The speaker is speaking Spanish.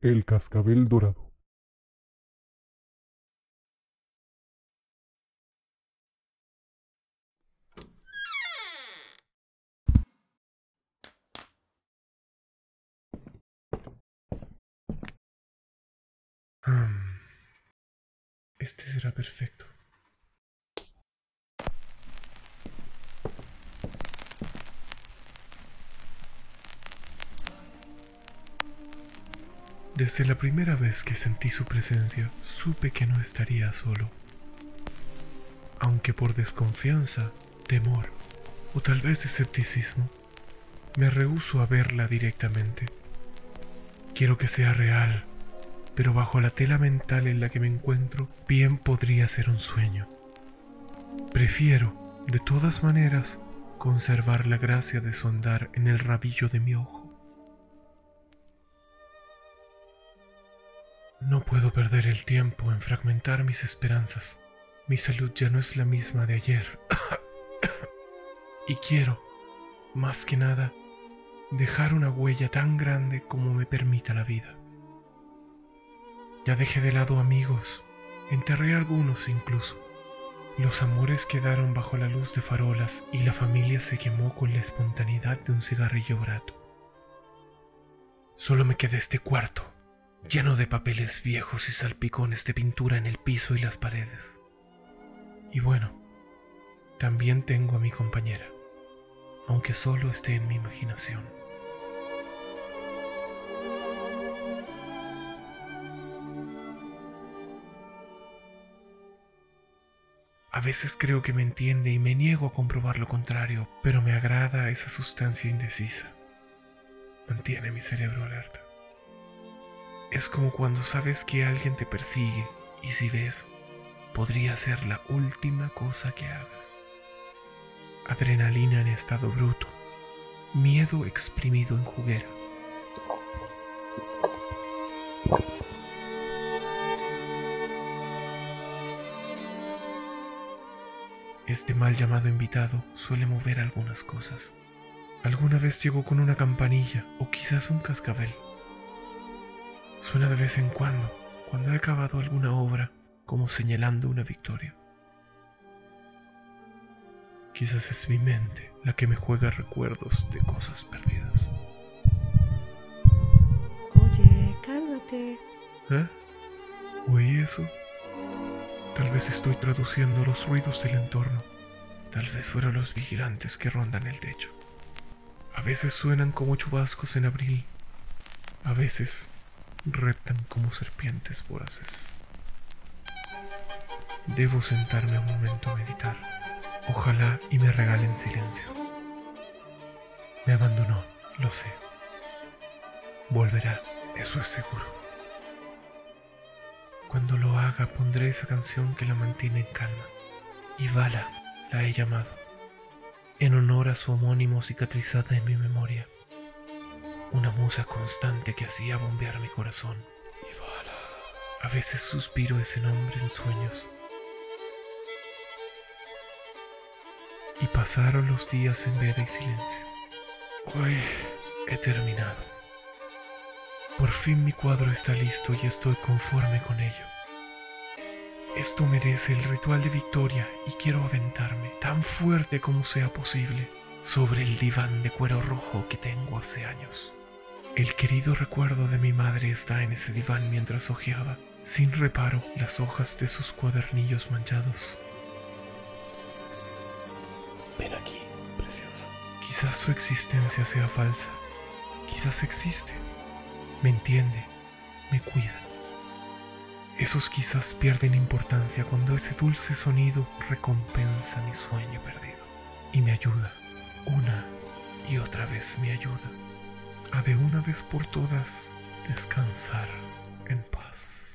El cascabel dorado. Hmm. Este será perfecto. Desde la primera vez que sentí su presencia, supe que no estaría solo. Aunque por desconfianza, temor o tal vez escepticismo, me rehúso a verla directamente. Quiero que sea real, pero bajo la tela mental en la que me encuentro, bien podría ser un sueño. Prefiero, de todas maneras, conservar la gracia de sondar en el rabillo de mi ojo. No puedo perder el tiempo en fragmentar mis esperanzas. Mi salud ya no es la misma de ayer. y quiero, más que nada, dejar una huella tan grande como me permita la vida. Ya dejé de lado amigos, enterré algunos incluso. Los amores quedaron bajo la luz de farolas y la familia se quemó con la espontaneidad de un cigarrillo barato. Solo me quedé este cuarto, lleno de papeles viejos y salpicones de pintura en el piso y las paredes. Y bueno, también tengo a mi compañera, aunque solo esté en mi imaginación. A veces creo que me entiende y me niego a comprobar lo contrario, pero me agrada esa sustancia indecisa. Mantiene mi cerebro alerta. Es como cuando sabes que alguien te persigue y si ves, podría ser la última cosa que hagas. Adrenalina en estado bruto, miedo exprimido en juguera. Este mal llamado invitado suele mover algunas cosas. Alguna vez llegó con una campanilla o quizás un cascabel. Suena de vez en cuando, cuando he acabado alguna obra, como señalando una victoria. Quizás es mi mente la que me juega recuerdos de cosas perdidas. Oye, cálmate. ¿Eh? ¿Oí eso? Tal vez estoy traduciendo los ruidos del entorno. Tal vez fueron los vigilantes que rondan el techo. A veces suenan como chubascos en abril. A veces reptan como serpientes voraces. Debo sentarme un momento a meditar. Ojalá y me regalen silencio. Me abandonó, lo sé. Volverá, eso es seguro. Cuando lo haga pondré esa canción que la mantiene en calma. Y Vala la he llamado, en honor a su homónimo cicatrizada en mi memoria. Una musa constante que hacía bombear mi corazón. Y Vala. A veces suspiro ese nombre en sueños. Y pasaron los días en veda y silencio. Hoy he terminado. Por fin mi cuadro está listo y estoy conforme con ello. Esto merece el ritual de victoria y quiero aventarme tan fuerte como sea posible sobre el diván de cuero rojo que tengo hace años. El querido recuerdo de mi madre está en ese diván mientras hojeaba, sin reparo, las hojas de sus cuadernillos manchados. Ven aquí, preciosa. Quizás su existencia sea falsa, quizás existe me entiende, me cuida. Esos quizás pierden importancia cuando ese dulce sonido recompensa mi sueño perdido y me ayuda, una y otra vez me ayuda a de una vez por todas descansar en paz.